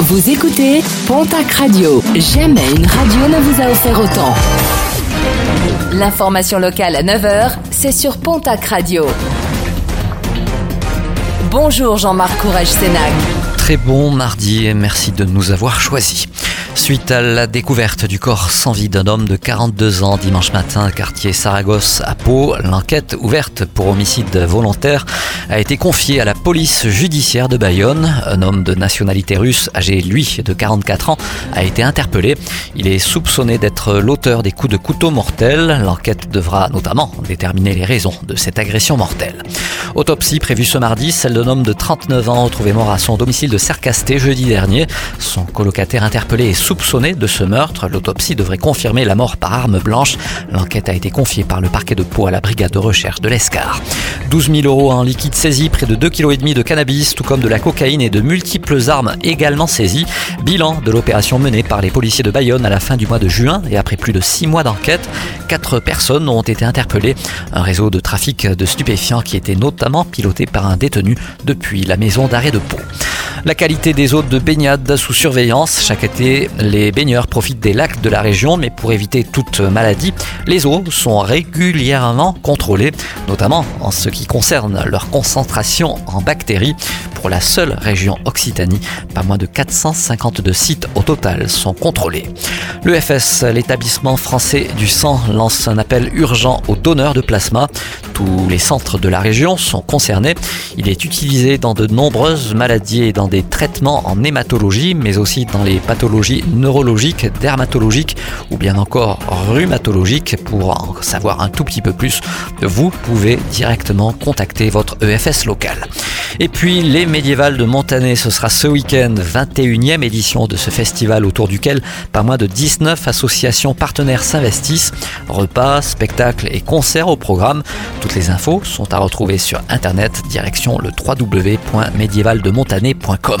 Vous écoutez Pontac Radio. Jamais une radio ne vous a offert autant. L'information locale à 9h, c'est sur Pontac Radio. Bonjour Jean-Marc Courage Sénac. Très bon mardi et merci de nous avoir choisis. Suite à la découverte du corps sans vie d'un homme de 42 ans dimanche matin, quartier Saragosse à Pau, l'enquête ouverte pour homicide volontaire a été confiée à la police judiciaire de Bayonne. Un homme de nationalité russe, âgé lui de 44 ans, a été interpellé. Il est soupçonné d'être l'auteur des coups de couteau mortels. L'enquête devra notamment déterminer les raisons de cette agression mortelle. Autopsie prévue ce mardi, celle d'un homme de 39 ans retrouvé mort à son domicile de Cercasté jeudi dernier. Son colocataire interpellé est soupçonné de ce meurtre. L'autopsie devrait confirmer la mort par arme blanche. L'enquête a été confiée par le parquet de Pau à la brigade de recherche de l'Escar. 12 000 euros en liquide saisi, près de 2,5 kg de cannabis, tout comme de la cocaïne et de multiples armes également saisies. Bilan de l'opération menée par les policiers de Bayonne à la fin du mois de juin et après plus de 6 mois d'enquête. Quatre personnes ont été interpellées. Un réseau de trafic de stupéfiants qui était notamment piloté par un détenu depuis la maison d'arrêt de Pau. La qualité des eaux de baignade sous surveillance. Chaque été, les baigneurs profitent des lacs de la région, mais pour éviter toute maladie, les eaux sont régulièrement contrôlées, notamment en ce qui concerne leur concentration en bactéries. Pour la seule région Occitanie, pas moins de 452 sites au total sont contrôlés. L'EFS, l'établissement français du sang, lance un appel urgent aux donneurs de plasma. Tous les centres de la région sont concernés. Il est utilisé dans de nombreuses maladies et dans des traitements en hématologie, mais aussi dans les pathologies neurologiques, dermatologiques ou bien encore rhumatologiques. Pour en savoir un tout petit peu plus, vous pouvez directement contacter votre EFS local. Et puis les médiévales de Montané, ce sera ce week-end, 21e édition de ce festival autour duquel pas moins de 19 associations partenaires s'investissent. Repas, spectacles et concerts au programme. Toutes les infos sont à retrouver sur internet direction le www.médiévaldemontané.com.